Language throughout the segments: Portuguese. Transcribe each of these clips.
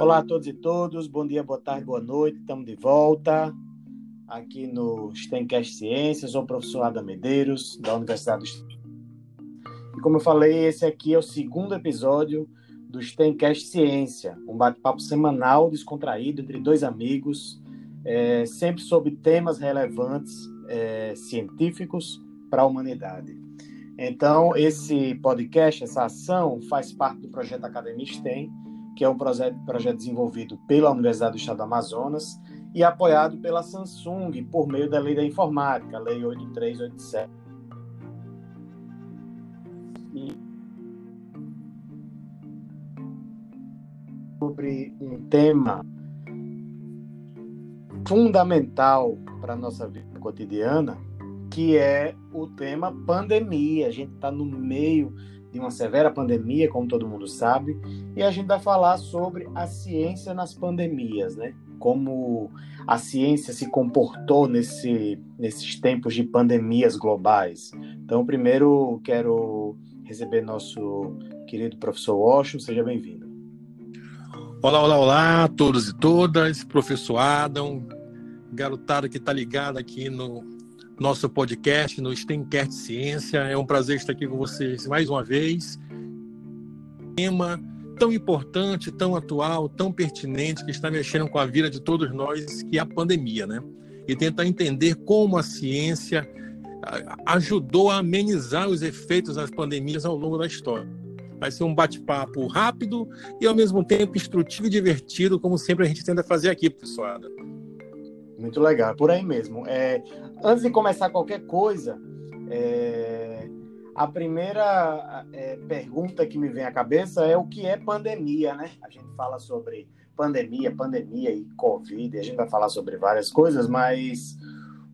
Olá a todos e todas, bom dia, boa tarde, boa noite, estamos de volta aqui no STEMcast Ciências, sou o professor Adam Medeiros, da Universidade do. E como eu falei, esse aqui é o segundo episódio do STEMcast Ciência, um bate-papo semanal descontraído entre dois amigos, é, sempre sobre temas relevantes é, científicos para a humanidade. Então, esse podcast, essa ação, faz parte do projeto Academia STEM, que é um projeto, projeto desenvolvido pela Universidade do Estado do Amazonas e apoiado pela Samsung por meio da Lei da Informática, Lei 8387. E sobre um tema fundamental para a nossa vida cotidiana, que é o tema pandemia. A gente está no meio de uma severa pandemia, como todo mundo sabe, e a gente vai falar sobre a ciência nas pandemias, né? Como a ciência se comportou nesse, nesses tempos de pandemias globais. Então, primeiro quero receber nosso querido professor Washington, seja bem-vindo. Olá, olá, olá todos e todas, professor Adam, garotada que está ligada aqui no nosso podcast no STEMcast Ciência. É um prazer estar aqui com vocês mais uma vez. Tema tão importante, tão atual, tão pertinente, que está mexendo com a vida de todos nós, que é a pandemia, né? E tentar entender como a ciência ajudou a amenizar os efeitos das pandemias ao longo da história. Vai ser um bate-papo rápido e, ao mesmo tempo, instrutivo e divertido, como sempre a gente tenta fazer aqui, pessoal. Muito legal, por aí mesmo. É, antes de começar qualquer coisa, é, a primeira é, pergunta que me vem à cabeça é o que é pandemia, né? A gente fala sobre pandemia, pandemia e Covid, a gente vai falar sobre várias coisas, mas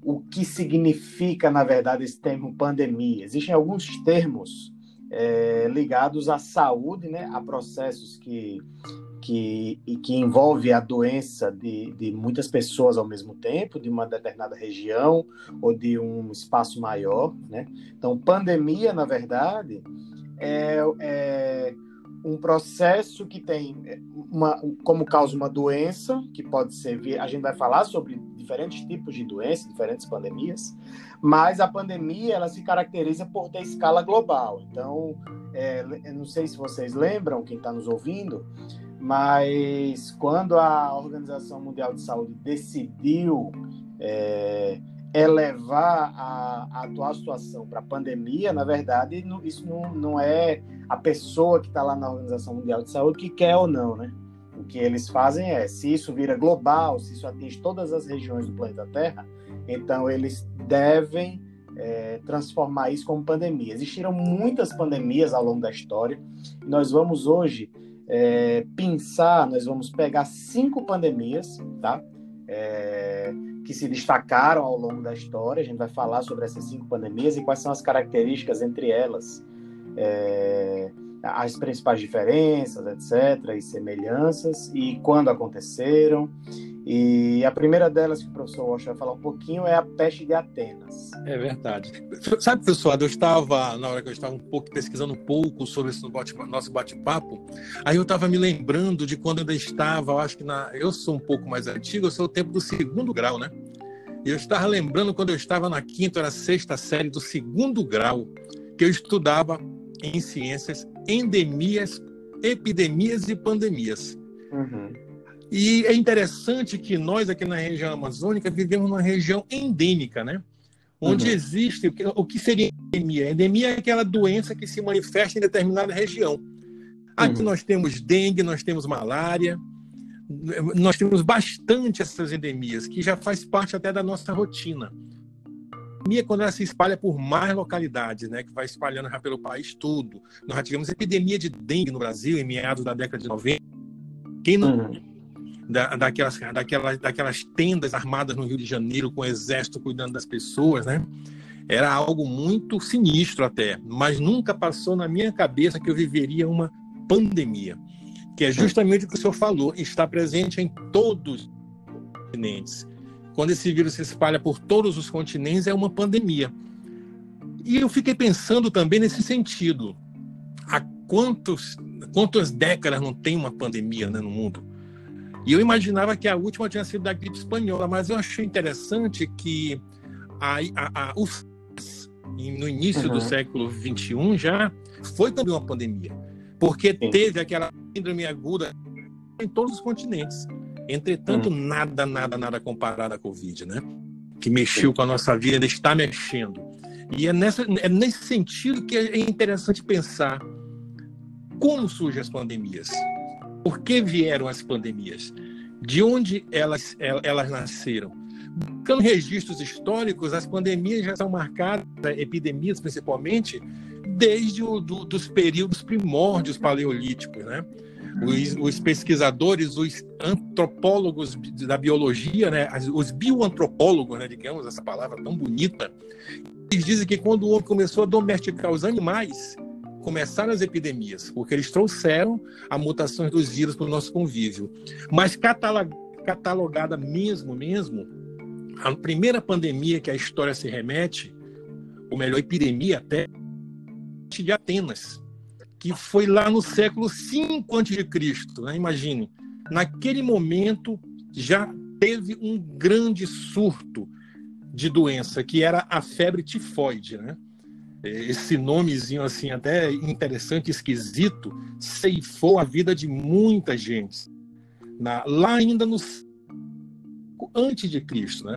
o que significa, na verdade, esse termo pandemia? Existem alguns termos é, ligados à saúde, né? A processos que que, e que envolve a doença de, de muitas pessoas ao mesmo tempo, de uma determinada região ou de um espaço maior. Né? Então, pandemia, na verdade, é, é um processo que tem uma, como causa uma doença, que pode ser. A gente vai falar sobre diferentes tipos de doenças, diferentes pandemias, mas a pandemia ela se caracteriza por ter escala global. Então, é, não sei se vocês lembram, quem está nos ouvindo, mas quando a Organização Mundial de Saúde decidiu é, elevar a, a, atual situação para a pandemia, na verdade, isso não, não é a pessoa que está lá na Organização Mundial de Saúde que quer ou não, né? O que eles fazem é, se isso vira global, se isso atinge todas as regiões do planeta Terra, então eles devem é, transformar isso como pandemia. Existiram muitas pandemias ao longo da história. Nós vamos hoje é, pensar, nós vamos pegar cinco pandemias, tá? É, que se destacaram ao longo da história. A gente vai falar sobre essas cinco pandemias e quais são as características entre elas, é, as principais diferenças, etc., e semelhanças, e quando aconteceram. E a primeira delas que o professor Walsh vai falar um pouquinho é a peste de Atenas. É verdade. Sabe, pessoal, eu estava, na hora que eu estava um pouco pesquisando um pouco sobre esse nosso bate-papo, aí eu estava me lembrando de quando eu ainda estava, eu acho que na. Eu sou um pouco mais antigo, eu sou o tempo do segundo grau, né? E eu estava lembrando quando eu estava na quinta ou sexta série do segundo grau, que eu estudava em ciências endemias, epidemias e pandemias. Uhum. E é interessante que nós aqui na região amazônica vivemos numa região endêmica, né? Onde uhum. existe o que seria endemia? Endemia é aquela doença que se manifesta em determinada região. Aqui uhum. nós temos dengue, nós temos malária, nós temos bastante essas endemias, que já faz parte até da nossa rotina. Endemia é quando ela se espalha por mais localidades, né, que vai espalhando já pelo país todo. Nós já tivemos epidemia de dengue no Brasil em meados da década de 90. Quem não uhum da, daquelas, daquelas, daquelas tendas armadas no Rio de Janeiro com o exército cuidando das pessoas, né? Era algo muito sinistro até, mas nunca passou na minha cabeça que eu viveria uma pandemia, que é justamente o que o senhor falou, está presente em todos os continentes. Quando esse vírus se espalha por todos os continentes, é uma pandemia. E eu fiquei pensando também nesse sentido. Há quantos, quantas décadas não tem uma pandemia né, no mundo? E eu imaginava que a última tinha sido da gripe espanhola, mas eu achei interessante que a, a, a, no início uhum. do século XXI já foi também uma pandemia, porque Sim. teve aquela síndrome aguda em todos os continentes. Entretanto, uhum. nada, nada, nada comparado à Covid, né? Que mexeu com a nossa vida, ainda está mexendo. E é, nessa, é nesse sentido que é interessante pensar como surgem as pandemias. Por que vieram as pandemias? De onde elas, elas nasceram? Buscando registros históricos, as pandemias já são marcadas, epidemias principalmente, desde o, do, dos períodos primórdios paleolíticos, né? Os, os, pesquisadores, os antropólogos da biologia, né, os bioantropólogos, né, digamos essa palavra tão bonita, eles dizem que quando o homem começou a domesticar os animais, começaram as epidemias, porque eles trouxeram a mutação dos vírus para o nosso convívio. Mas catalogada mesmo, mesmo, a primeira pandemia que a história se remete, ou melhor, epidemia até, de Atenas, que foi lá no século V a.C., né? imagine. Naquele momento já teve um grande surto de doença, que era a febre tifoide, né? Esse nomezinho assim até interessante, esquisito, ceifou a vida de muita gente. Na, lá ainda no antes de Cristo, né?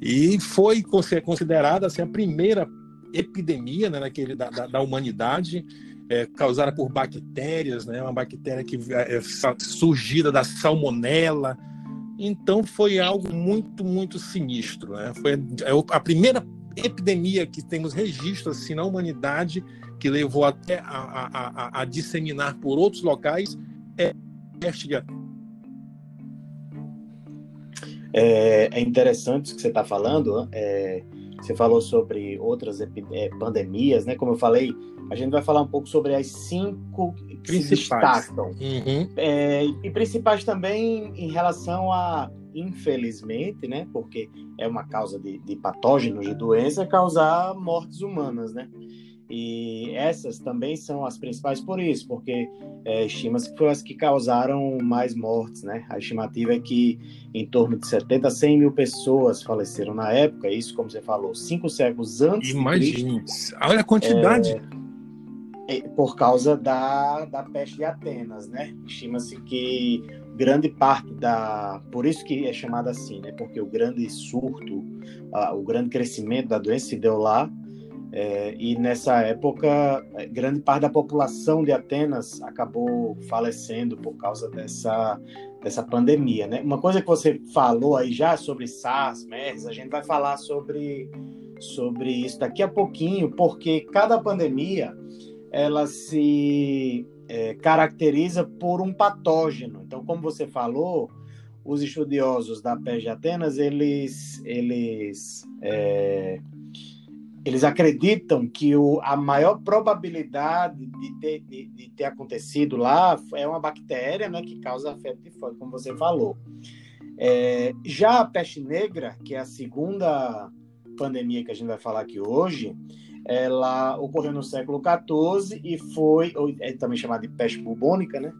E foi considerada assim, a primeira epidemia né, naquele, da, da, da humanidade, é, causada por bactérias, né? Uma bactéria que é, é surgida da salmonela. Então foi algo muito, muito sinistro, né? Foi é a primeira epidemia que temos registro assim na humanidade que levou até a, a, a, a disseminar por outros locais é peste de é, é interessante o que você está falando. É, você falou sobre outras pandemias, né? Como eu falei, a gente vai falar um pouco sobre as cinco que se destacam. Uhum. É, e principais também em relação a, infelizmente, né? Porque é uma causa de, de patógenos, de doença, causar mortes humanas, né? E essas também são as principais por isso, porque é, estima-se que foram as que causaram mais mortes, né? A estimativa é que em torno de 70 a 100 mil pessoas faleceram na época, isso, como você falou, cinco séculos antes Imagine, olha a quantidade. É, por causa da, da peste de Atenas, né? Estima-se que grande parte da... Por isso que é chamada assim, né? Porque o grande surto, uh, o grande crescimento da doença se deu lá, é, e nessa época, é, grande parte da população de Atenas acabou falecendo por causa dessa, dessa pandemia. Né? Uma coisa que você falou aí já sobre SARS, MERS, a gente vai falar sobre, sobre isso daqui a pouquinho, porque cada pandemia ela se é, caracteriza por um patógeno. Então, como você falou, os estudiosos da peste de Atenas, eles, eles é, eles acreditam que o, a maior probabilidade de ter, de, de ter, acontecido lá é uma bactéria né, que causa a febre tifoide, como você falou. É, já a peste negra, que é a segunda pandemia que a gente vai falar aqui hoje, ela ocorreu no século XIV e foi, é também chamada de peste bubônica, né?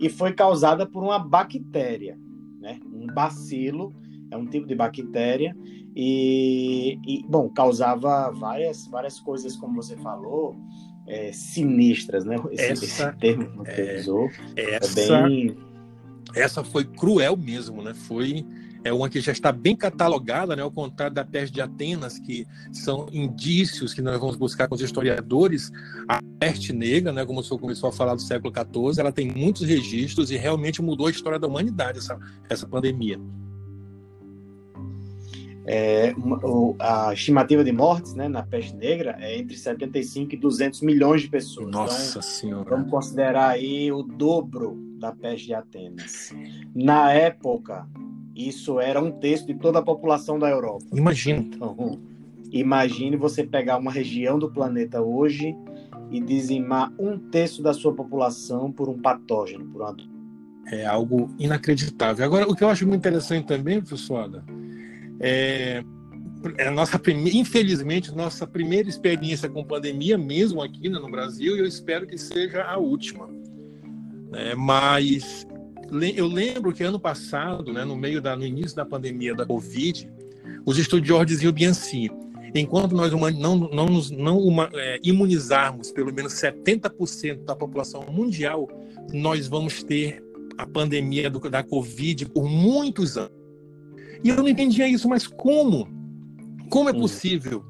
E foi causada por uma bactéria, né? Um bacilo, é um tipo de bactéria e, e, bom, causava várias, várias coisas, como você falou, é, sinistras, né? Esse, essa, esse termo que você é, usou. Essa, é bem... essa foi cruel mesmo, né? Foi é uma que já está bem catalogada, né, ao contrário da peste de Atenas, que são indícios que nós vamos buscar com os historiadores. A peste negra, né, como o senhor começou a falar do século XIV, ela tem muitos registros e realmente mudou a história da humanidade, essa, essa pandemia. É, a estimativa de mortes né, na peste negra é entre 75 e 200 milhões de pessoas. Nossa então, Senhora! Vamos considerar aí o dobro da peste de Atenas. Na época, isso era um terço de toda a população da Europa. Imagina. Então, imagine você pegar uma região do planeta hoje e dizimar um terço da sua população por um patógeno, por uma... É algo inacreditável. Agora, o que eu acho muito interessante também, professor Ada, é, é a nossa primeira, infelizmente, nossa primeira experiência com pandemia, mesmo aqui né, no Brasil, e eu espero que seja a última. É, mas eu lembro que ano passado, né, no meio da, no início da pandemia da Covid, os estudiosos diziam bem assim: enquanto nós não, não, nos, não uma, é, imunizarmos pelo menos 70% da população mundial, nós vamos ter a pandemia do, da Covid por muitos anos. E eu não entendia isso, mas como? Como é hum. possível?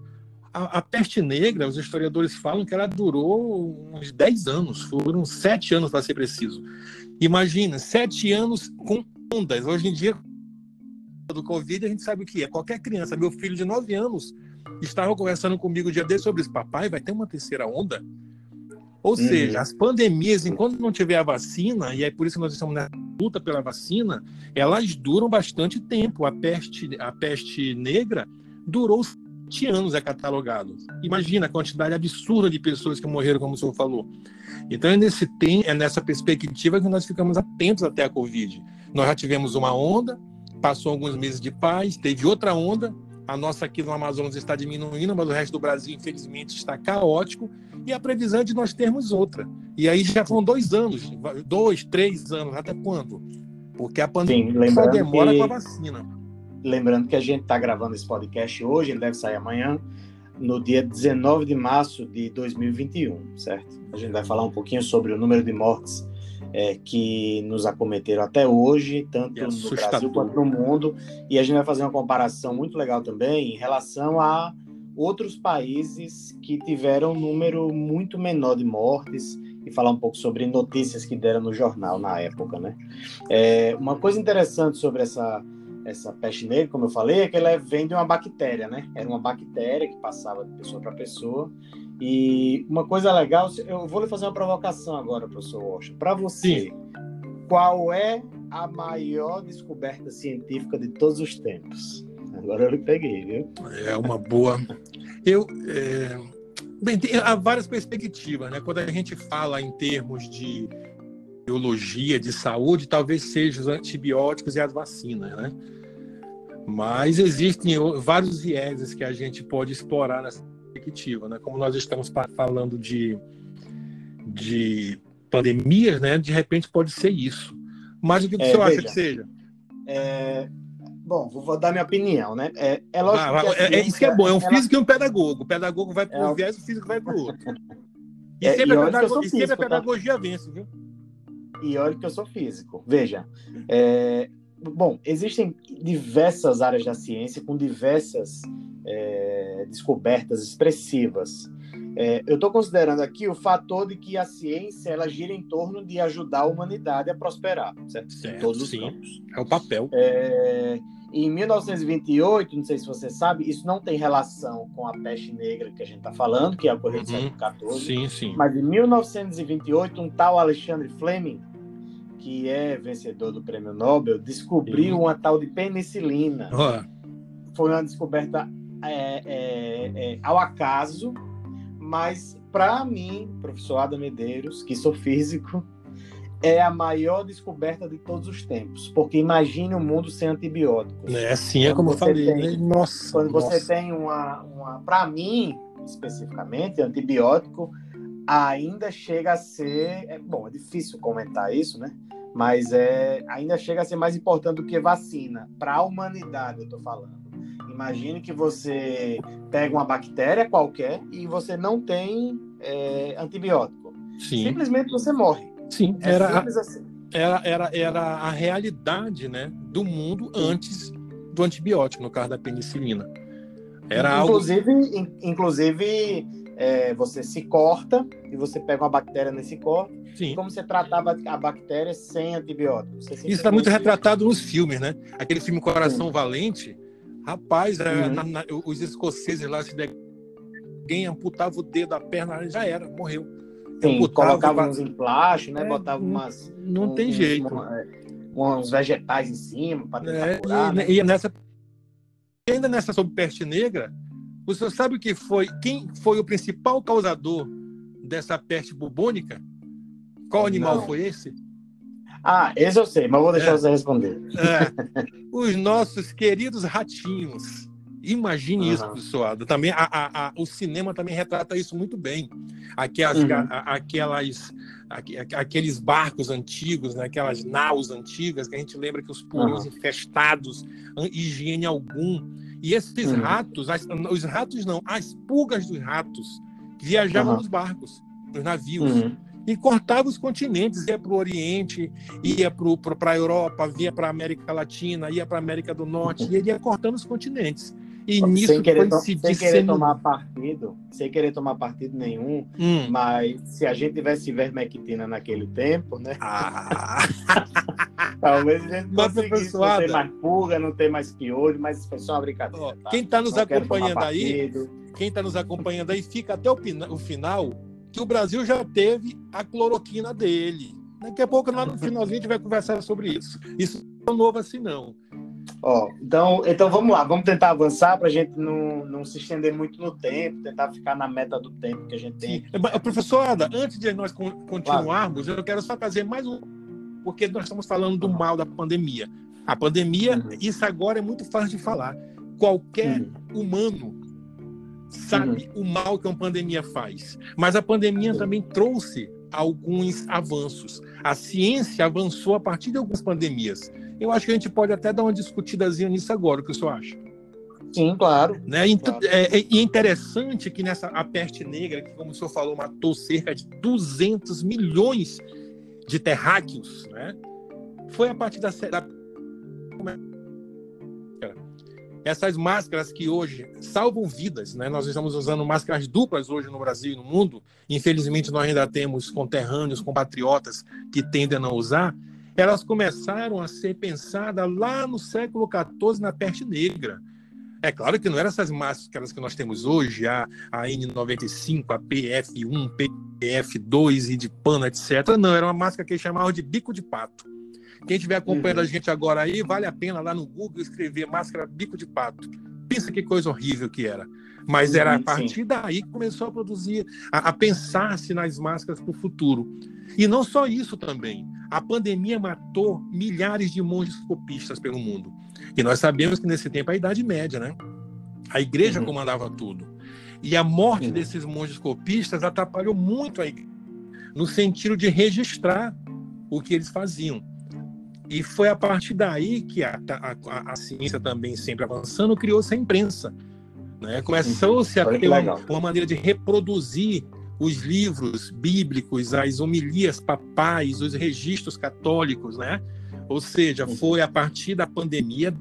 A, a, peste negra, os historiadores falam que ela durou uns 10 anos, foram 7 anos para ser preciso. Imagina, 7 anos com ondas. Hoje em dia, do Covid, a gente sabe o que é. Qualquer criança, meu filho de 9 anos, estava conversando comigo o dia desse sobre isso. Papai, vai ter uma terceira onda? Ou uhum. seja, as pandemias, enquanto não tiver a vacina, e é por isso que nós estamos na luta pela vacina, elas duram bastante tempo. A peste, a peste negra durou sete anos, é catalogado. Imagina a quantidade absurda de pessoas que morreram, como o senhor falou. Então é nesse tem, é nessa perspectiva que nós ficamos atentos até a Covid. Nós já tivemos uma onda, passou alguns meses de paz, teve outra onda, a nossa aqui no Amazonas está diminuindo, mas o resto do Brasil, infelizmente, está caótico. E a previsão é de nós termos outra. E aí já foram dois anos, dois, três anos, até quando? Porque a pandemia Sim, só demora que, com a vacina. Lembrando que a gente está gravando esse podcast hoje, ele deve sair amanhã, no dia 19 de março de 2021, certo? A gente vai falar um pouquinho sobre o número de mortes é, que nos acometeram até hoje, tanto é no Brasil quanto no mundo. E a gente vai fazer uma comparação muito legal também em relação a outros países que tiveram um número muito menor de mortes e falar um pouco sobre notícias que deram no jornal na época, né? É, uma coisa interessante sobre essa essa peste negra, como eu falei, é que ela vem de uma bactéria, né? Era uma bactéria que passava de pessoa para pessoa e uma coisa legal, eu vou lhe fazer uma provocação agora, professor Washington. Para você, Sim. qual é a maior descoberta científica de todos os tempos? Agora eu lhe peguei, viu? É uma boa. Eu. É... Bem, há várias perspectivas, né? Quando a gente fala em termos de biologia, de saúde, talvez sejam os antibióticos e as vacinas, né? Mas existem vários vieses que a gente pode explorar nessa perspectiva, né? Como nós estamos falando de, de pandemias, né? De repente pode ser isso. Mas o que, é, você veja, acha que seja? É, bom, vou dar minha opinião, né? É, é lógico ah, que é, é, isso que é bom, é um ela... físico e um pedagogo. O pedagogo vai para um é, viés, o físico vai para o outro. E, é, sempre, e, a pedagogia, físico, sempre a tá? pedagogia tá? vence, viu? E olha que eu sou físico. Veja, é, bom, existem diversas áreas da ciência com diversas é, descobertas expressivas. É, eu estou considerando aqui o fator de que a ciência ela gira em torno de ajudar a humanidade a prosperar, certo? certo Todos os sim. campos. É o papel. É, em 1928, não sei se você sabe, isso não tem relação com a peste negra que a gente está falando, que é ocorreu uhum. século XIV. Sim, sim. Mas em 1928, um tal Alexandre Fleming, que é vencedor do prêmio Nobel, descobriu sim. uma tal de penicilina. Oh. Foi uma descoberta é, é, é, ao acaso, mas para mim, professor Adam Medeiros, que sou físico, é a maior descoberta de todos os tempos, porque imagine um mundo sem antibióticos. É assim, é como eu falei. Tem, né? nossa. Quando nossa. você tem uma, uma para mim especificamente, antibiótico ainda chega a ser, é, bom, é difícil comentar isso, né? Mas é, ainda chega a ser mais importante do que vacina para a humanidade, eu estou falando. Imagine que você pega uma bactéria qualquer e você não tem é, antibiótico. Sim. Simplesmente você morre. Sim, é era, assim. era, era, era a realidade né, do mundo antes do antibiótico, no caso da penicilina. Era inclusive, algo... in, inclusive é, você se corta e você pega uma bactéria nesse corte. Sim. Como você tratava a bactéria sem antibiótico? Isso está muito retratado nos filmes, né? Aquele filme Coração Sim. Valente, Rapaz, uhum. na, na, os escoceses lá, se alguém amputava o dedo da perna, já era, morreu. Sim, colocava uns emplachos, né? É, botava umas. Não um, tem jeito. uns vegetais em cima para tentar é, curar, e, né? e nessa ainda nessa sobre peste negra, você sabe o que foi? Quem foi o principal causador dessa peste bubônica? Qual animal Não. foi esse? Ah, esse eu sei, mas vou deixar é. você responder. É. Os nossos queridos ratinhos. Imagine uhum. isso, pessoal. Também a, a, a, o cinema também retrata isso muito bem. Aquelas, uhum. aquelas, aqueles barcos antigos, né? aquelas naus antigas que a gente lembra que os poros uhum. infestados, higiene algum. E esses uhum. ratos, as, os ratos não, as pulgas dos ratos viajavam nos barcos, nos navios. Uhum. E cortava os continentes, ia para o Oriente, ia para a Europa, ia para a América Latina, ia para a América do Norte, e ele ia cortando os continentes. E nisso sem querer, foi se sem querer tomar partido, sem querer tomar partido nenhum, hum. mas se a gente tivesse ivermectina naquele tempo, né? Ah. Talvez a gente conseguisse não ter mais pulga, não ter mais piolho, mas foi só uma brincadeira. Tá? Quem está nos não acompanhando aí, quem está nos acompanhando aí, fica até o, o final que o Brasil já teve a cloroquina dele. Daqui a pouco, lá no finalzinho, a gente vai conversar sobre isso. Isso não é novo assim, não. Ó, então, então vamos lá, vamos tentar avançar para a gente não, não se estender muito no tempo, tentar ficar na meta do tempo que a gente tem. Professor Ada, antes de nós continuarmos, claro. eu quero só fazer mais um, porque nós estamos falando do mal da pandemia. A pandemia, uhum. isso agora é muito fácil de falar. Qualquer uhum. humano sabe uhum. o mal que uma pandemia faz. Mas a pandemia também trouxe alguns avanços. A ciência avançou a partir de algumas pandemias. Eu acho que a gente pode até dar uma discutidazinha nisso agora, o que o senhor acha? Sim, claro. Né? E claro. é, é, interessante que nessa a peste negra, que como o senhor falou, matou cerca de 200 milhões de terráqueos, né? foi a partir da, da essas máscaras que hoje salvam vidas, né? Nós estamos usando máscaras duplas hoje no Brasil e no mundo. Infelizmente, nós ainda temos conterrâneos, compatriotas que tendem a não usar elas começaram a ser pensadas lá no século XIV, na peste negra. É claro que não eram essas máscaras que nós temos hoje, a, a N95, a PF1, PF2 e de pano, etc. Não, era uma máscara que eles chamavam de bico de pato. Quem estiver acompanhando uhum. a gente agora aí, vale a pena lá no Google escrever máscara bico de pato. Pensa que coisa horrível que era. Mas era a partir sim. daí que começou a produzir, a, a pensar-se nas máscaras para o futuro. E não só isso também. A pandemia matou milhares de monges copistas pelo mundo. E nós sabemos que nesse tempo é a Idade Média, né? A igreja uhum. comandava tudo. E a morte uhum. desses monges copistas atrapalhou muito a igreja, no sentido de registrar o que eles faziam. E foi a partir daí que a, a, a ciência também sempre avançando, criou-se a imprensa. Né? Começou-se a ter uma, uma, maneira de reproduzir os livros bíblicos, as homilias papais, os registros católicos, né? Ou seja, foi a partir da pandemia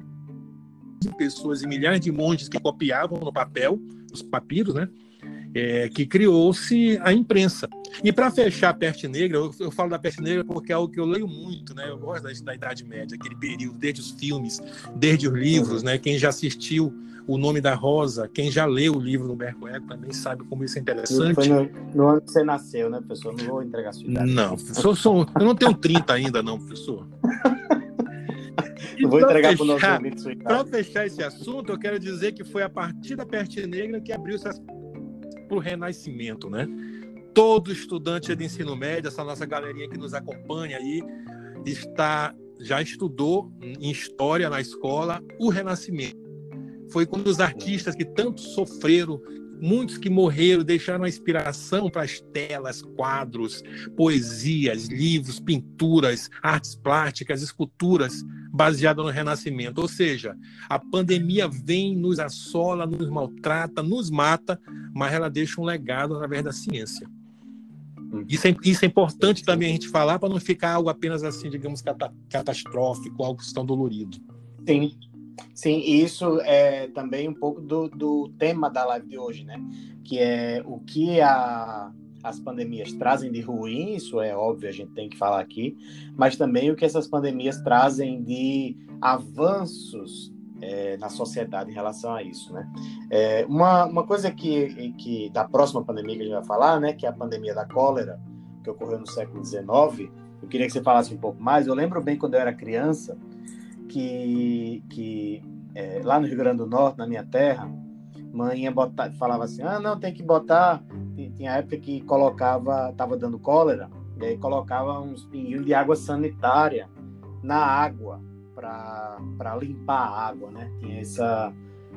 de pessoas e milhares de monges que copiavam no papel os papiros, né? É, que criou-se a imprensa. E para fechar a peste negra, eu, eu, falo da peste negra porque é algo que eu leio muito, né? Eu gosto da, da Idade Média, aquele período, desde os filmes, desde os livros, né? Quem já assistiu o Nome da Rosa, quem já leu o livro do Humberto Eco também sabe como isso é interessante. Foi no, no, ano que você nasceu, né, professor? Não vou entregar a sua idade. Não, professor, sou, eu não tenho 30 ainda, não, professor. Vou entregar para o nosso amigo. Para fechar esse assunto, eu quero dizer que foi a partir da peste negra que abriu-se para o renascimento, né? Todo estudante de ensino médio, essa nossa galerinha que nos acompanha aí, está já estudou em história na escola o renascimento foi quando os artistas que tanto sofreram, muitos que morreram, deixaram a inspiração para as telas, quadros, poesias, livros, pinturas, artes plásticas, esculturas baseadas no Renascimento. Ou seja, a pandemia vem, nos assola, nos maltrata, nos mata, mas ela deixa um legado através da ciência. Isso é, isso é importante também a gente falar para não ficar algo apenas assim, digamos, catastrófico, algo tão dolorido. Sim, Sim, isso é também um pouco do, do tema da live de hoje, né? Que é o que a, as pandemias trazem de ruim, isso é óbvio, a gente tem que falar aqui, mas também o que essas pandemias trazem de avanços é, na sociedade em relação a isso, né? É, uma, uma coisa que, que da próxima pandemia que a gente vai falar, né? Que é a pandemia da cólera, que ocorreu no século XIX, eu queria que você falasse um pouco mais. Eu lembro bem quando eu era criança, que, que é, lá no Rio Grande do Norte, na minha terra, mãe botar, falava assim, ah, não, tem que botar, tinha época que colocava, estava dando cólera, e aí colocava uns pinguinhos de água sanitária na água para limpar a água, né? Tinha essa,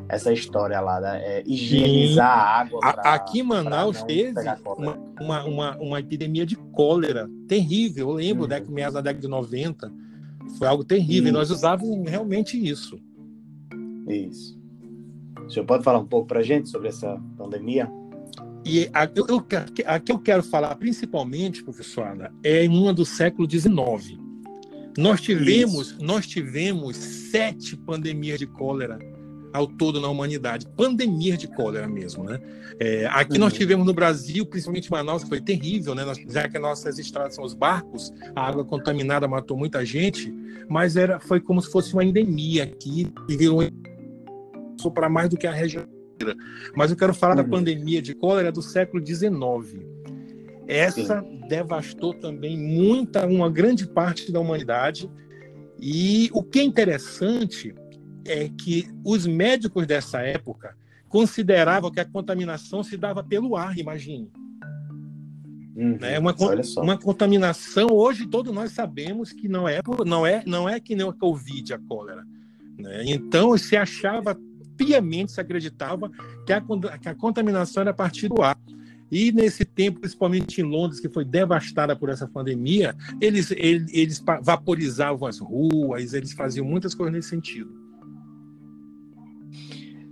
essa história lá, da, é, higienizar Sim. a água. Pra, Aqui em Manaus teve uma, uma, uma, uma, epidemia de cólera terrível. Eu lembro, uhum. década, meados da década de 90. Foi algo terrível. Nós usávamos realmente isso. Isso. O senhor pode falar um pouco para gente sobre essa pandemia? E a, eu, eu, a que eu quero falar principalmente, professora, é em uma do século XIX. Nós tivemos, nós tivemos sete pandemias de cólera ao todo na humanidade, pandemia de cólera mesmo, né? É, aqui uhum. nós tivemos no Brasil, principalmente em Manaus, que foi terrível, né? Nós, já que nossas estradas são os barcos, a água contaminada matou muita gente, mas era, foi como se fosse uma endemia aqui e virou para mais do que a região. Mas eu quero falar uhum. da pandemia de cólera do século XIX. Essa Sim. devastou também muita, uma grande parte da humanidade. E o que é interessante é que os médicos dessa época consideravam que a contaminação se dava pelo ar, imagine. Uhum, né? uma, uma contaminação, hoje todos nós sabemos que não é, não é, não é que nem o Covid, a cólera. Né? Então se achava piamente, se acreditava que a, que a contaminação era a partir do ar. E nesse tempo, principalmente em Londres, que foi devastada por essa pandemia, eles, eles, eles vaporizavam as ruas, eles faziam muitas coisas nesse sentido.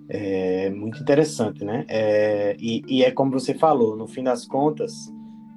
É muito interessante, né? É, e, e, é como você falou, no fim das contas,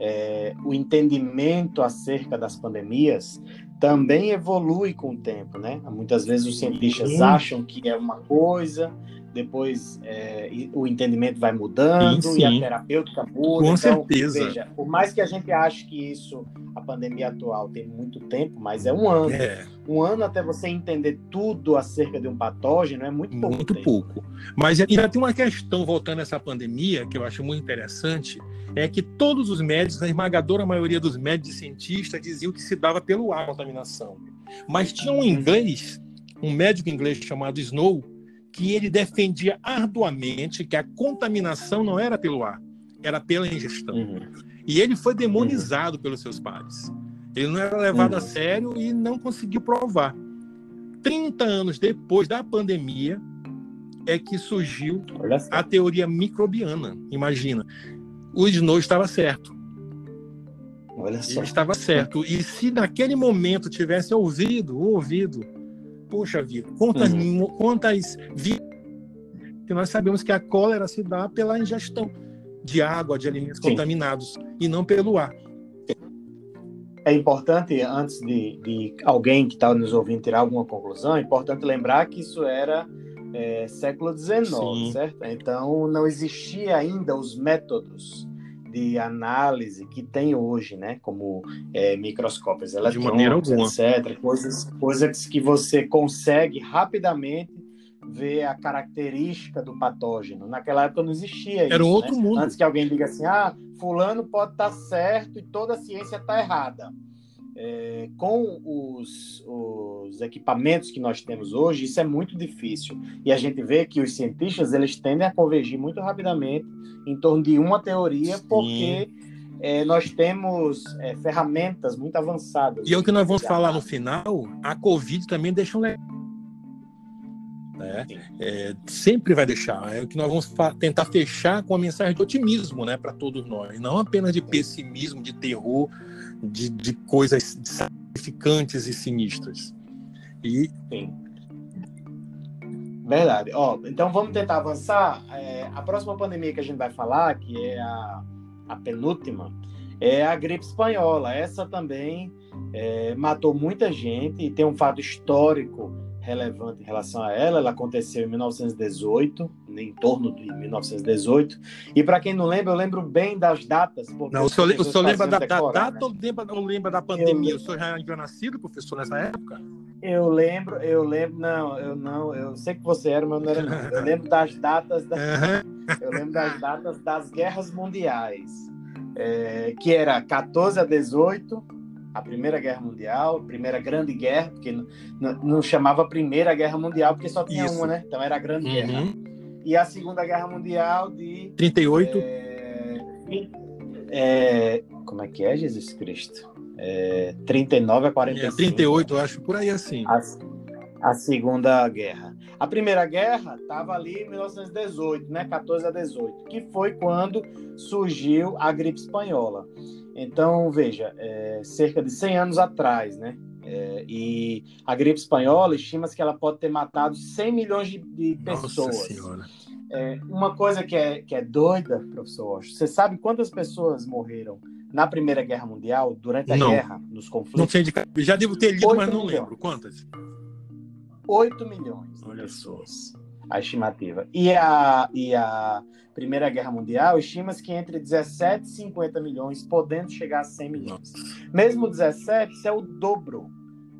é, o entendimento acerca das pandemias também evolui com o tempo, né? Muitas vezes os cientistas Sim. acham que é uma coisa, depois é, o entendimento vai mudando sim, sim. e a terapêutica muda. Com então, certeza. Veja, por mais que a gente ache que isso, a pandemia atual tem muito tempo, mas é um ano. É. Um ano até você entender tudo acerca de um patógeno é muito pouco. Muito tempo. pouco. Mas ainda tem uma questão voltando a essa pandemia que eu acho muito interessante, é que todos os médicos, a esmagadora maioria dos médicos e cientistas diziam que se dava pelo ar a contaminação. Mas tinha um inglês, um médico inglês chamado Snow, que ele defendia arduamente que a contaminação não era pelo ar, era pela ingestão. Uhum. E ele foi demonizado uhum. pelos seus pares. Ele não era levado uhum. a sério e não conseguiu provar. 30 anos depois da pandemia é que surgiu a teoria microbiana. Imagina. O Snow estava certo. Olha só. Ele estava certo. E se naquele momento tivesse ouvido, ouvido poxa vida, quantas, uhum. quantas vidas que nós sabemos que a cólera se dá pela ingestão de água, de alimentos Sim. contaminados, e não pelo ar. É importante, antes de, de alguém que está nos ouvindo tirar alguma conclusão, é importante lembrar que isso era é, século XIX, Sim. certo? Então, não existia ainda os métodos de análise que tem hoje, né, como é, microscópios eletrônicos, etc., coisas, coisas que você consegue rapidamente ver a característica do patógeno. Naquela época não existia Era isso. outro né? mundo. Antes que alguém diga assim, ah, fulano pode estar certo e toda a ciência está errada é, com os, os, equipamentos que nós temos hoje, isso é muito difícil. E a gente vê que os cientistas eles tendem a convergir muito rapidamente em torno de uma teoria, Sim. porque é, nós temos é, ferramentas muito avançadas. E é o que nós vamos falar no final, a Covid também deixa um. Né? É, sempre vai deixar. É o que nós vamos tentar fechar com a mensagem de otimismo né, para todos nós, não apenas de pessimismo, de terror, de, de coisas sacrificantes e sinistras. E... Sim. Verdade. Ó, então vamos tentar avançar. É, a próxima pandemia que a gente vai falar, que é a, a penúltima, é a gripe espanhola. Essa também é, matou muita gente e tem um fato histórico relevante em relação a ela. Ela aconteceu em 1918, em torno de 1918. E para quem não lembra, eu lembro bem das datas. Não, o senhor, o senhor lembra da, decorar, da data né? ou lembra, ou lembra da pandemia? Eu, o senhor já era nascido, professor, nessa época? Eu lembro, eu lembro, não, eu não, eu sei que você era, mas não era não. Eu lembro das datas, da, eu lembro das datas das guerras mundiais, é, que era 14 a 18, a Primeira Guerra Mundial, a Primeira Grande Guerra, porque não, não, chamava Primeira Guerra Mundial, porque só tinha Isso. uma, né? Então era a Grande uhum. Guerra. E a Segunda Guerra Mundial de. 38? É, é, como é que é, Jesus Cristo? É, 39 a 45. É, 38, eu acho, por aí assim. A, A Segunda Guerra. A Primeira Guerra estava ali em 1918, né? 14 a 18, que foi quando surgiu a gripe espanhola. Então, veja, é, cerca de 100 anos atrás, né? É, e a gripe espanhola, estima-se que ela pode ter matado 100 milhões de, de pessoas. Nossa Senhora. É, uma coisa que é, que é doida, professor você sabe quantas pessoas morreram na Primeira Guerra Mundial, durante a não. guerra, nos conflitos? Não sei de... Já devo ter lido, mas não milhões. lembro. Quantas? 8 milhões de Olha pessoas, só. A estimativa. E a, e a Primeira Guerra Mundial, estima-se que entre 17 e 50 milhões, podendo chegar a 100 milhões. Mesmo 17, isso é o dobro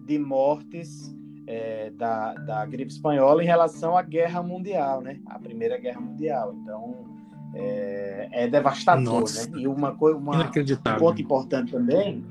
de mortes é, da, da gripe espanhola em relação à Guerra Mundial, né? A Primeira Guerra Mundial. Então, é, é devastador, Nossa. né? E uma coisa, uma, um ponto importante também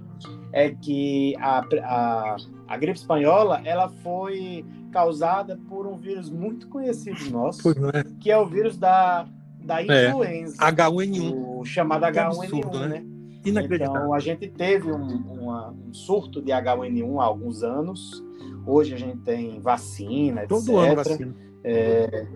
é que a, a, a gripe espanhola ela foi causada por um vírus muito conhecido nosso, é. que é o vírus da, da é. influenza. É. H1N1. O chamado H1N1, absurdo, né? né? Então, a gente teve um, uma, um surto de H1N1 há alguns anos. Hoje a gente tem vacina, Todo etc. ano vacina. É,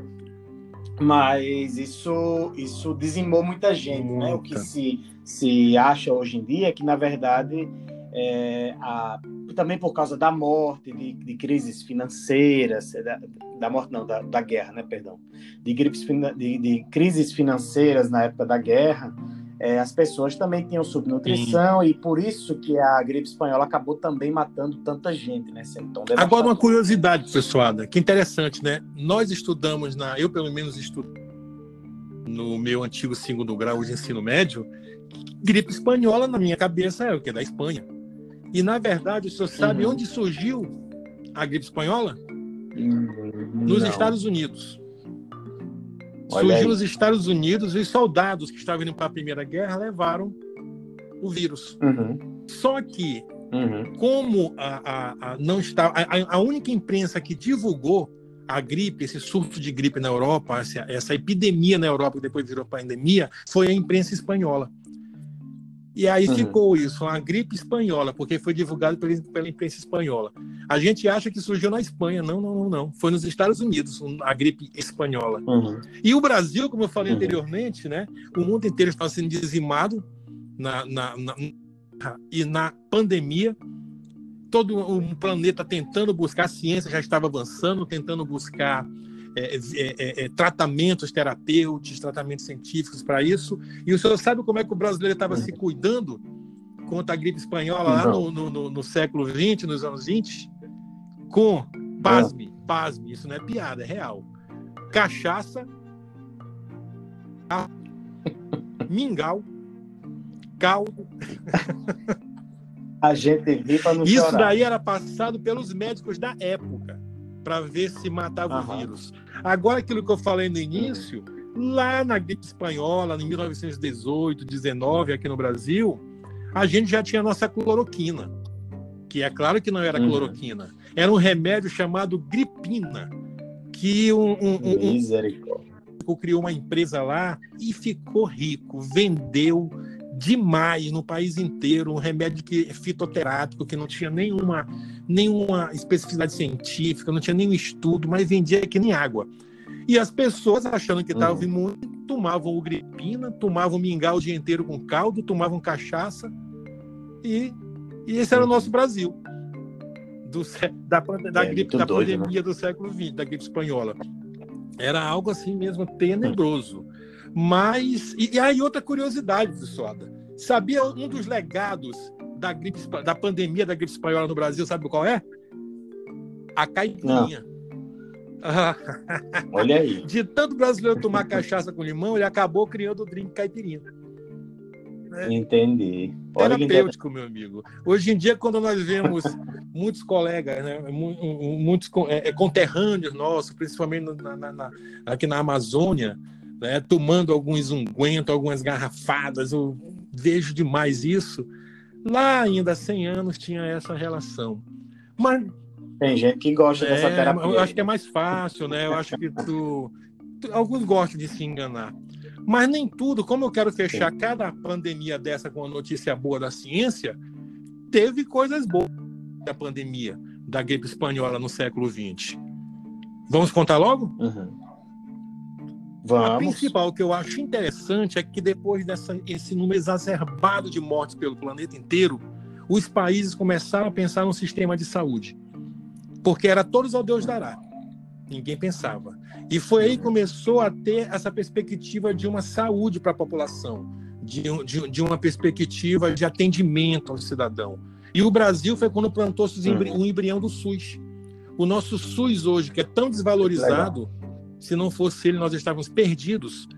mas isso, isso dizimou muita gente, muita. né? O que se, se acha hoje em dia é que, na verdade, é, a, também por causa da morte, de, de crises financeiras, da, da, morte não, da, da guerra, né, perdão, de, gripes, de, de crises financeiras na época da guerra, é, as pessoas também tinham subnutrição Sim. e por isso que a gripe espanhola acabou também matando tanta gente, né? Agora uma curiosidade, pessoada, que interessante, né? Nós estudamos na, eu pelo menos estudo no meu antigo segundo grau de ensino médio, gripe espanhola na minha cabeça é o que da Espanha. E na verdade, o senhor sabe uhum. onde surgiu a gripe espanhola? Hum, nos Estados Unidos. Olha Surgiu aí. nos Estados Unidos e os soldados que estavam indo para a Primeira Guerra levaram o vírus. Uhum. Só que, uhum. como a, a, a não está, a, a, única imprensa que divulgou a gripe, esse surto de gripe na Europa, essa, essa epidemia na Europa que depois virou pandemia, foi a imprensa espanhola. E aí uhum. ficou isso, uma gripe espanhola, porque foi divulgado pela, pela, imprensa espanhola. A gente acha que surgiu na Espanha. Não, não, não, não. Foi nos Estados Unidos a gripe espanhola. Uhum. E o Brasil, como eu falei uhum. anteriormente, né? O mundo inteiro estava sendo dizimado na, na, na, e na pandemia. Todo o planeta tentando buscar, a ciência já estava avançando, tentando buscar é, é, é, é, tratamentos terapêuticos, tratamentos científicos para isso. E o senhor sabe como é que o brasileiro estava se cuidando contra a gripe espanhola lá no, no, no, século XX, nos anos 20? Com, pasme, pasme, isso não é piada, é real. Cachaça, mingau, caldo. A gente viu para não Isso chorar. daí era passado pelos médicos da época para ver se matava o vírus. Agora, aquilo que eu falei no início, lá na gripe espanhola, em 1918, 19, aqui no Brasil, a gente já tinha a nossa cloroquina, que é claro que não era uhum. cloroquina, era um remédio chamado gripina, que um, um, um, um criou uma empresa lá e ficou rico, vendeu demais no país inteiro, um remédio que é fitoterápico, que não tinha nenhuma, nenhuma especificidade científica, não tinha nenhum estudo, mas vendia que nem água. E as pessoas, achando que estava uhum. imune, tomavam o gripina, tomavam mingau o dia inteiro com caldo, tomavam cachaça, e, e esse era o nosso Brasil. Do, da, da, é, gripe, da doido, pandemia né? do século XX, da gripe espanhola. Era algo assim mesmo tenebroso. Mas, e, e aí outra curiosidade, Soda. Sabia um dos legados da, gripe, da pandemia da gripe espanhola no Brasil, sabe qual é? A caipirinha. Olha aí. De tanto brasileiro tomar cachaça com limão, ele acabou criando o drink caipirinha. Né? Entendi. Olha Terapêutico, meu amigo. Hoje em dia, quando nós vemos muitos colegas, né, muitos é, é, conterrâneos nossos, principalmente na, na, na, aqui na Amazônia, né, tomando alguns ungüentos, algumas garrafadas, eu vejo demais isso. Lá ainda há 100 anos tinha essa relação. Mas tem gente que gosta é, dessa terapia. Eu acho que é mais fácil, né? Eu acho que tu, alguns gostam de se enganar. Mas nem tudo, como eu quero fechar cada pandemia dessa com uma notícia boa da ciência, teve coisas boas da pandemia da gripe espanhola no século XX? Vamos contar logo? Uhum. Vamos. A principal que eu acho interessante é que depois desse número exacerbado de mortes pelo planeta inteiro, os países começaram a pensar no sistema de saúde. Porque era todos ao Deus dará. Ninguém pensava. E foi aí que começou a ter essa perspectiva de uma saúde para a população, de, de, de, uma perspectiva de atendimento ao cidadão. E o Brasil foi quando plantou-se o embrião do SUS. O nosso SUS hoje, que é tão desvalorizado, Legal se não fosse ele, nós estávamos perdidos,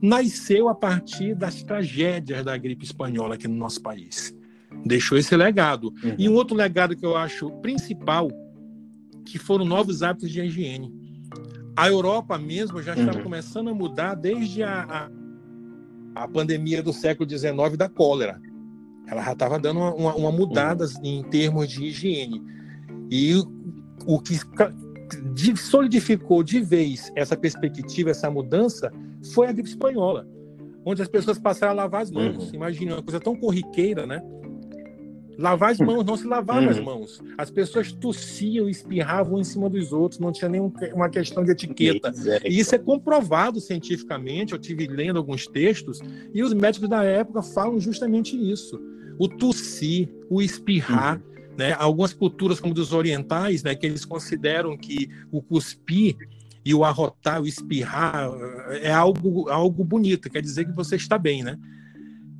nasceu a partir das tragédias da gripe espanhola aqui no nosso país. Deixou esse legado. Uhum. E um outro legado que eu acho principal, que foram novos hábitos de higiene. A Europa mesmo já estava uhum. começando a mudar desde a, a, a, pandemia do século XIX da cólera. Ela já estava dando uma, uma, uma mudada uhum. em termos de higiene. E o que solidificou de vez essa perspectiva, essa mudança, foi a gripe espanhola, onde as pessoas passaram a lavar as mãos. Uhum. Imagina, uma coisa tão corriqueira, né? Lavar as mãos, não se lavava uhum. as mãos. As pessoas tossiam, espirravam em cima dos outros, não tinha nenhuma questão de etiqueta. E isso é comprovado cientificamente. Eu tive lendo alguns textos e os médicos da época falam justamente isso. O tossir, o espirrar, uhum. Né? Algumas culturas, como dos orientais, né, que eles consideram que o cuspir e o arrotar, o espirrar, eh, é algo, algo bonito, quer dizer que você está bem, né?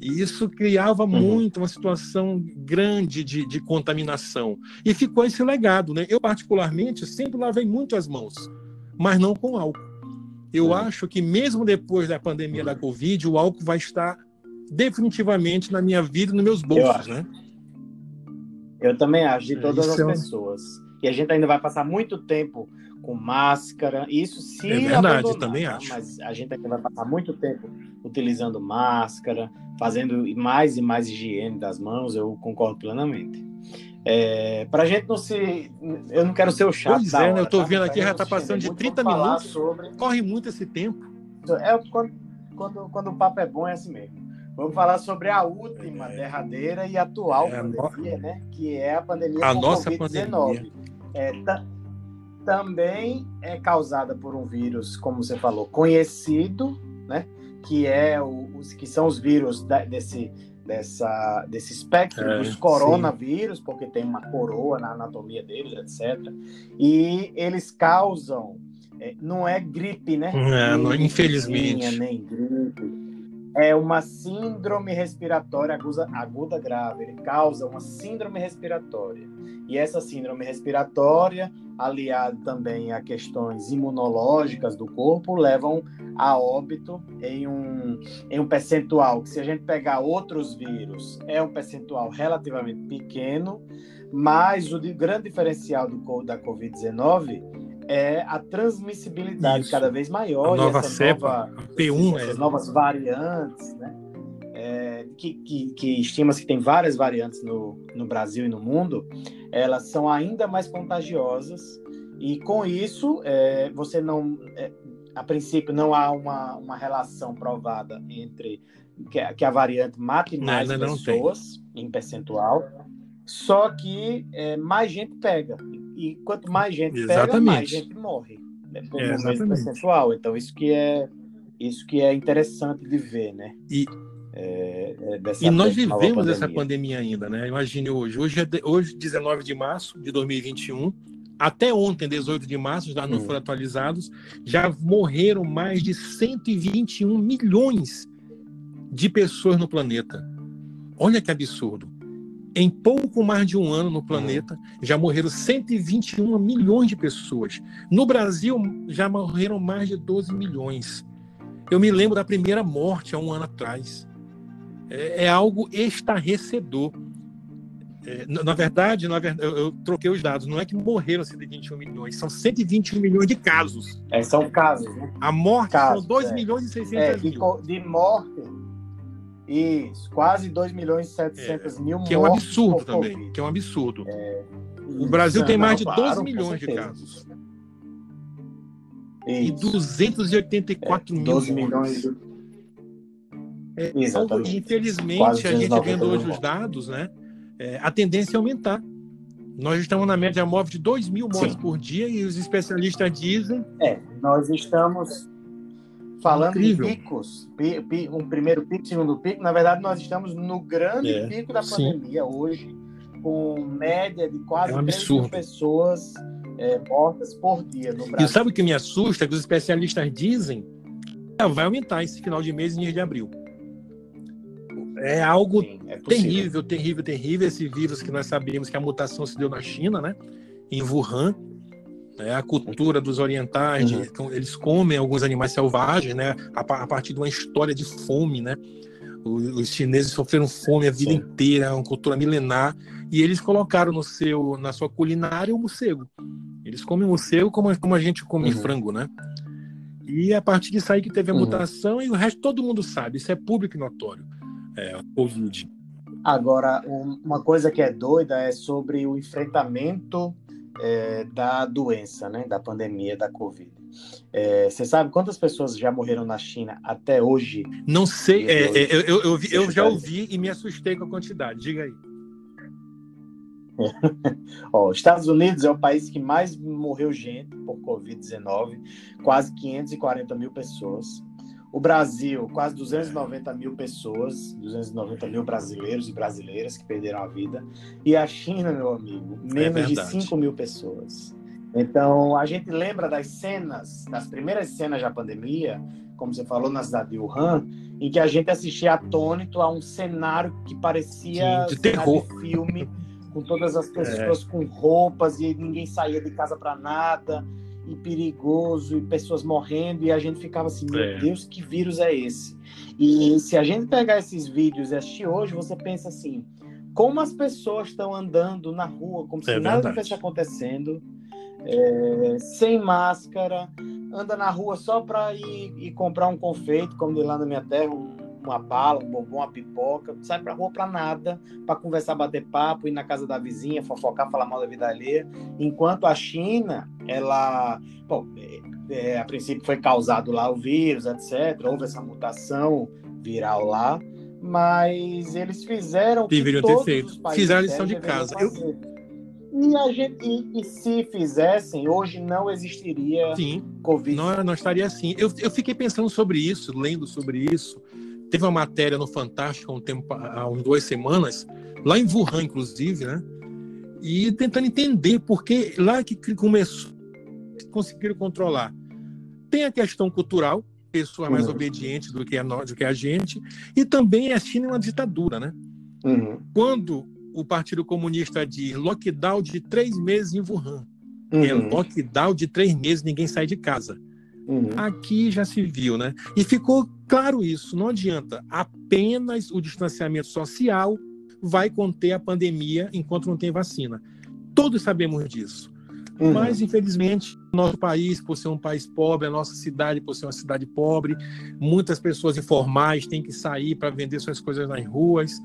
E isso criava uhum. muito uma situação grande de, de contaminação. E ficou esse legado, né? Eu, particularmente, sempre lavei muito as mãos, mas não com álcool. Eu uhum. acho que mesmo depois da pandemia da Covid, o álcool vai estar definitivamente na minha vida e nos meus bolsos, né? Eu também acho, de é, todas as é pessoas. E a gente ainda vai passar muito tempo com máscara. Isso se. É verdade, também tá? acho. Mas a gente ainda vai passar muito tempo utilizando máscara, fazendo mais e mais higiene das mãos. Eu concordo plenamente. É, pra gente não se. Eu não quero ser o chato. Pois é, né? eu tô tá? vendo aqui, já tá passando de 30 minutos. Sobre... Corre muito esse tempo. É quando, quando, quando o papo é bom, é assim mesmo. Vamos falar sobre a última, é. derradeira e atual é pandemia, no... né? Que é a pandemia a nossa pandemia. É, também é causada por um vírus, como você falou, conhecido, né? Que é o, os que são os vírus da, desse dessa desse espectro é, dos coronavírus, sim. porque tem uma coroa na anatomia deles, etc. E eles causam é, não é gripe, né? É, não, infelizmente. Nem gripe é uma síndrome respiratória aguda, aguda grave. Ele causa uma síndrome respiratória. E essa síndrome respiratória, aliada também a questões imunológicas do corpo, levam a óbito em um, em um percentual que, se a gente pegar outros vírus, é um percentual relativamente pequeno, mas o de, grande diferencial do, da Covid-19 é a transmissibilidade Isso. cada vez maior. A nova cepa, nova, P1, essas, é. novas variantes, né? É, que, que, que estima-se que tem várias variantes no, no Brasil e no mundo, elas são ainda mais contagiosas e com isso é, você não, é, a princípio não há uma, uma relação provada entre que, que a variante mate mais não, pessoas em percentual, só que é, mais gente pega e quanto mais gente exatamente. pega, mais gente morre. Né, por é, percentual. Então, isso que é isso que é interessante de ver, né? E, é, é e nós vivemos pandemia. essa pandemia ainda, né? Imagine hoje. Hoje é de, hoje, 19 de março de 2021. Até ontem, 18 de março, já não hum. foram atualizados, já morreram mais de 121 milhões de pessoas no planeta. Olha que absurdo. Em pouco mais de um ano no planeta, já morreram 121 milhões de pessoas. No Brasil, já morreram mais de 12 milhões. Eu me lembro da primeira morte há um ano atrás. É, é algo estarrecedor. É, na, verdade, na verdade eu, eu, troquei os dados. Não é que morreram 121 milhões, são 121 milhões de casos. É, são casos, né? A morte casos, são 2 é. milhões e 600 é, mil. De morte, isso, quase 2 milhões e 700 é, mil Que é um absurdo também, COVID. que é um absurdo. É, o Brasil tem mais de 12 claro, milhões de casos. Isso. E 284 é, 12 mil milhões de... É, Exatamente. Infelizmente, a gente vendo hoje os dados, né? É, a tendência é aumentar. Nós estamos na média móvel de 2 mil mortes Sim. por dia e os especialistas dizem. É, nós estamos falando Incrível. de picos, um primeiro pico, segundo pico. Na verdade, nós estamos no grande é, pico da pandemia sim. hoje, com média de quase é um 3 mil pessoas é, mortas por dia no Brasil. E sabe o que me assusta? Que os especialistas dizem que vai aumentar esse final de mês e de abril. É algo Sim, é terrível, terrível, terrível. Esse vírus que nós sabemos que a mutação se deu na China, né? Em Wuhan. É a cultura dos orientais, uhum. de, eles comem alguns animais selvagens, né? A, a, partir de uma história de fome, né? Os, os chineses sofreram fome a vida Sim. inteira, é uma cultura milenar, e eles colocaram no seu, na sua culinária o morcego. Eles comem morcego como, como a gente come uhum. frango, né? E a partir disso aí que teve a uhum. mutação, e o resto todo mundo sabe, isso é público e notório é, Covid. Agora, uma coisa que é doida é sobre o enfrentamento é, da doença, né, da pandemia da Covid. É, você sabe quantas pessoas já morreram na China até hoje? Não sei, é, é, eu, eu, eu, eu já ouvi e me assustei com a quantidade. Diga aí. Ó, Estados Unidos é o país que mais morreu gente por Covid-19, quase 540 mil pessoas. O Brasil, quase 290 mil pessoas, 290 mil brasileiros e brasileiras que perderam a vida. E a China, meu amigo, é menos é de 5 mil pessoas. Então, a gente lembra das cenas, das primeiras cenas da pandemia, como você falou, na cidade de Wuhan, em que a gente assistia atônito a um cenário que parecia Sim, de terror. De filme, com todas as pessoas é. com roupas e ninguém saía de casa para nada e perigoso e pessoas morrendo e a gente ficava assim, meu é. Deus, que vírus é esse? E se a gente pegar esses vídeos e assistir hoje, você pensa assim, como as pessoas estão andando na rua, como se é nada estivesse acontecendo, é, sem máscara, anda na rua só para ir, ir, comprar um confeito, como de lá na minha terra, um uma bala, um bombom, uma pipoca, sai pra rua pra nada, para conversar, bater papo, ir na casa da vizinha, fofocar, falar mal da vida alheia. Enquanto a China, ela, bom, é, é, a princípio foi causado lá o vírus, etc. Houve essa mutação viral lá, mas eles fizeram. Deveriam ter feito. Fizeram a lição de casa. E, a gente, e, e, se fizessem, hoje não existiria Sim, Covid. Não, não estaria assim. Eu, eu fiquei pensando sobre isso, lendo sobre isso. Teve uma matéria no Fantástico há, um tempo, há duas semanas, lá em Wuhan, inclusive, né? E tentando entender por que lá que começou, conseguiram controlar. Tem a questão cultural, pessoas mais uhum. obedientes do que, a nós, do que a gente, e também a China é uma ditadura, né? Uhum. Quando o Partido Comunista diz lockdown de três meses em Wuhan, é uhum. é lockdown de três meses, ninguém sai de casa. Uhum. Aqui já se viu, né? E ficou claro isso. Não adianta. Apenas o distanciamento social vai conter a pandemia enquanto não tem vacina. Todos sabemos disso. Uhum. Mas, infelizmente, nosso país, por ser um país pobre, a nossa cidade, por ser uma cidade pobre, muitas pessoas informais têm que sair para vender suas coisas nas ruas.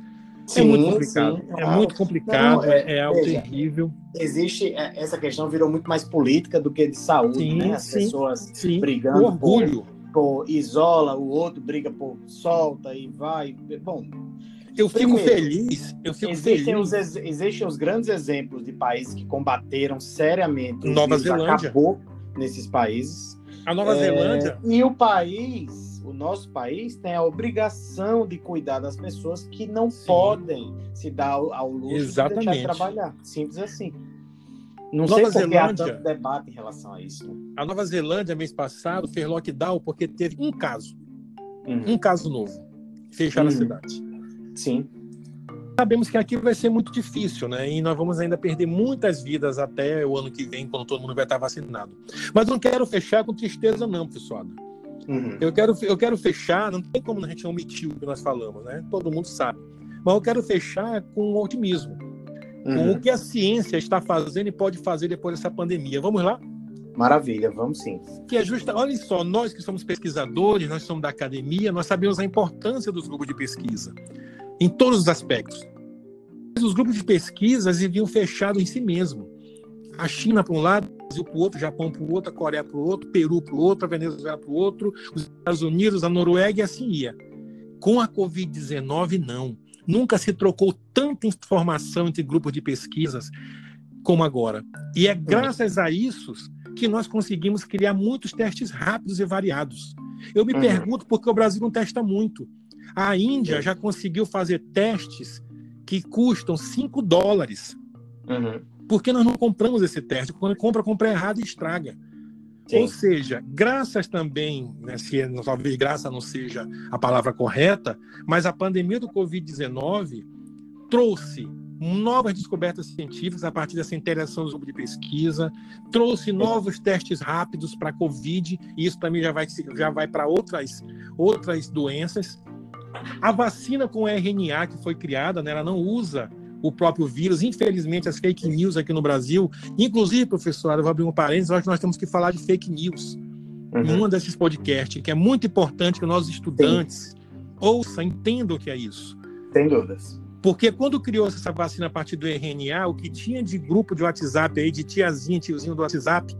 É sim, é muito complicado. Sim. É muito complicado, não, é, é, algo veja, terrível. Existe, é, essa questão virou muito mais política do que de saúde, sim, né? As sim, pessoas brigando. O orgulho. Por, por, isola, o outro briga por solta e vai. Bom. Eu fico primeiro, feliz. Eu fico existem, feliz. Os, existem os grandes exemplos de países que combateram seriamente. Nova Zelândia. Acabou nesses países. A Nova é, Zelândia. E o país o nosso país tem a obrigação de cuidar das pessoas que não Sim. podem se dar ao, ao luxo Exatamente. de deixar de trabalhar. Simples assim. Não Nova sei porque há tanto debate em relação a isso. Né? A Nova Zelândia, mês passado, fez lockdown porque teve um caso. Uhum. Um caso novo. Fecharam uhum. a cidade. Sim. Sabemos que aqui vai ser muito difícil, né? E nós vamos ainda perder muitas vidas até o ano que vem, quando todo mundo vai estar vacinado. Mas não quero fechar com tristeza, não, pessoal. Uhum. Eu, quero, eu quero fechar, não tem como a gente omitir o que nós falamos, né? Todo mundo sabe. Mas eu quero fechar com otimismo. Uhum. Com o que a ciência está fazendo e pode fazer depois dessa pandemia. Vamos lá? Maravilha, vamos sim. Que é justa. Olha só, nós que somos pesquisadores, nós somos da academia, nós sabemos a importância dos grupos de pesquisa em todos os aspectos. Mas os grupos de pesquisa viviam fechados em si mesmos. A China para um lado, Brasil para o outro, Japão para o outro, a Coreia para o outro, Peru para o outro, a Venezuela para o outro, os Estados Unidos, a Noruega e assim ia. Com a Covid-19, não. Nunca se trocou tanta informação entre grupos de pesquisas. como agora. E é graças a isso que nós conseguimos criar muitos testes rápidos e variados. Eu me uhum. pergunto por que o Brasil não testa muito. A Índia já conseguiu fazer testes que custam 5 dólares. Uhum. Por que nós não compramos esse teste? Quando compra, compra errado e estraga. Sim. Ou seja, graças também, né, se talvez graça não seja a palavra correta, mas a pandemia do Covid-19 trouxe novas descobertas científicas a partir dessa interação do grupo de pesquisa, trouxe novos testes rápidos para a Covid, e isso também já vai, já vai para outras, outras doenças. A vacina com RNA que foi criada, né, ela não usa o próprio vírus. Infelizmente, as fake news aqui no Brasil, inclusive, professor, eu vou abrir um parênteses, acho que nós temos que falar de fake news uhum. em um desses podcasts, que é muito importante que nós estudantes Sim. ouçam, entendam o que é isso. Sem dúvidas. Porque quando criou essa vacina a partir do RNA, o que tinha de grupo de WhatsApp aí, de tiazinha, tiozinho do WhatsApp,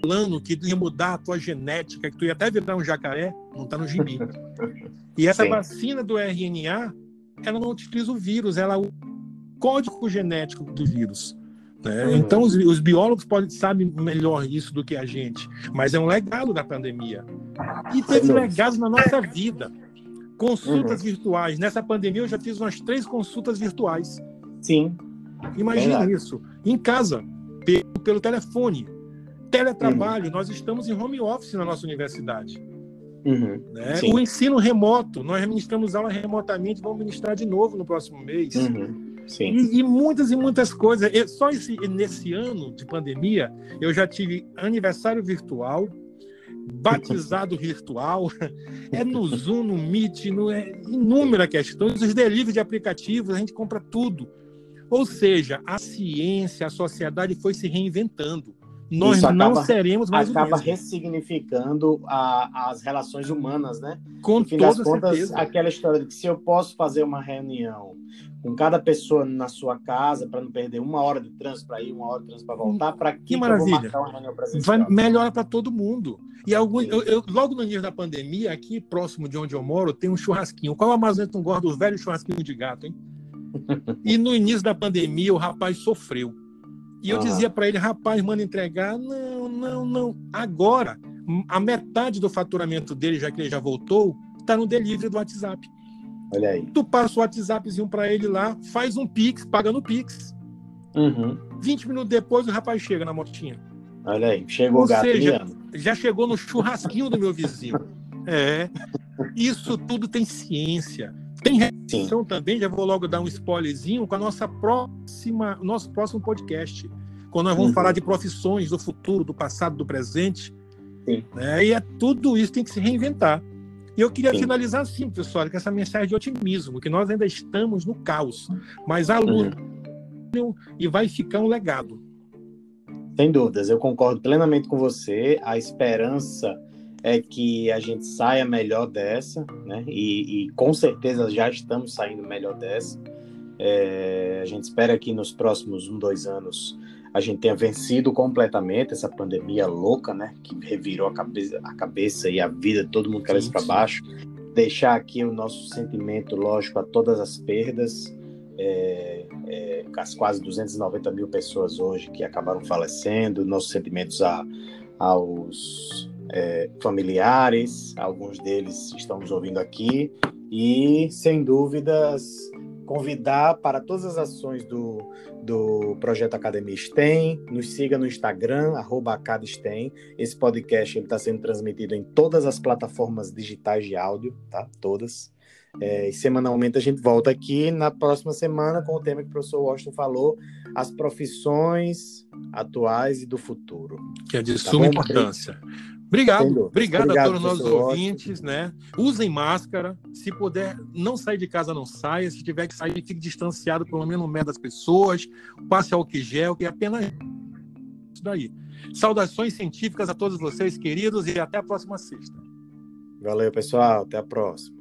falando que ia mudar a tua genética, que tu ia até virar um jacaré, não está no gibi. E essa Sim. vacina do RNA, ela não utiliza o vírus, ela código genético do vírus. Né? Uhum. Então, os, os, biólogos podem saber melhor isso do que a gente, mas é um legado da pandemia. E teve legados na nossa vida. Consultas uhum. virtuais. Nessa pandemia, eu já fiz umas três consultas virtuais. Sim. Imagina isso. Em casa, pelo, pelo telefone. Teletrabalho. Uhum. Nós estamos em home office na nossa universidade. Uhum. Né? O ensino remoto. Nós ministramos aula remotamente, vamos ministrar de novo no próximo mês. Uhum. E, e, muitas e muitas coisas. Só esse, nesse ano de pandemia, eu já tive aniversário virtual, batizado virtual, é no Zoom, no Meet, no, é inúmeras questões, os delivery de aplicativos, a gente compra tudo. Ou seja, a ciência, a sociedade foi se reinventando nós Isso não acaba, seremos mais acaba ressignificando a, as relações humanas, né? Com no fim das contas, certeza. aquela história de que se eu posso fazer uma reunião com cada pessoa na sua casa para não perder uma hora de trânsito para ir, uma hora de trânsito para voltar, para que, que maravilha. Vai melhora para todo mundo. E eu, eu, logo no início da pandemia, aqui próximo de onde eu moro, tem um churrasquinho. Qual Amazônia não gosta do velho churrasquinho de gato, hein? e no início da pandemia, o rapaz sofreu e eu dizia para ele, rapaz, manda entregar. Não, não, não. Agora, a metade do faturamento dele, já que ele já voltou, está no delivery do WhatsApp. Olha aí. Tu passa o WhatsAppzinho para ele lá, faz um Pix, paga no Pix. Uhum. 20 minutos depois, o rapaz chega na motinha. Olha aí, chegou Ou o gato seja, já chegou no churrasquinho do meu vizinho. É. Isso tudo tem ciência. Tem reação também, já vou logo dar um spoilerzinho com a nossa próxima, nosso próximo podcast, quando nós vamos uhum. falar de profissões do futuro, do passado, do presente. Sim. Né? E é tudo isso tem que se reinventar. E eu queria Sim. finalizar assim, pessoal, com essa mensagem de otimismo, que nós ainda estamos no caos, mas a luz uhum. e vai ficar um legado. Sem dúvidas, eu concordo plenamente com você. A esperança é que a gente saia melhor dessa, né? E, e com certeza já estamos saindo melhor dessa. É, a gente espera que nos próximos um, dois anos a gente tenha vencido completamente essa pandemia louca, né? Que revirou a cabeça, a cabeça e a vida de todo mundo cabeça para baixo. Deixar aqui o nosso sentimento, lógico, a todas as perdas, é, é, as quase 290 mil pessoas hoje que acabaram falecendo, nossos sentimentos a, aos é, familiares, alguns deles estão nos ouvindo aqui, e sem dúvidas convidar para todas as ações do, do Projeto Academia STEM, nos siga no Instagram, arroba AcadSTEM. Esse podcast está sendo transmitido em todas as plataformas digitais de áudio, tá? Todas. É, e semanalmente a gente volta aqui na próxima semana com o tema que o professor Washington falou, as profissões atuais e do futuro. Que é de tá suma bom, importância. Obrigado, obrigado, obrigado, a todos os nossos ouvintes, né? Usem máscara, se puder, não sair de casa, não saia. Se tiver que sair, fique distanciado, pelo menos no meio das pessoas. Passe álcool gel, que é apenas isso daí. Saudações científicas a todos vocês, queridos, e até a próxima sexta. Valeu, pessoal. Até a próxima.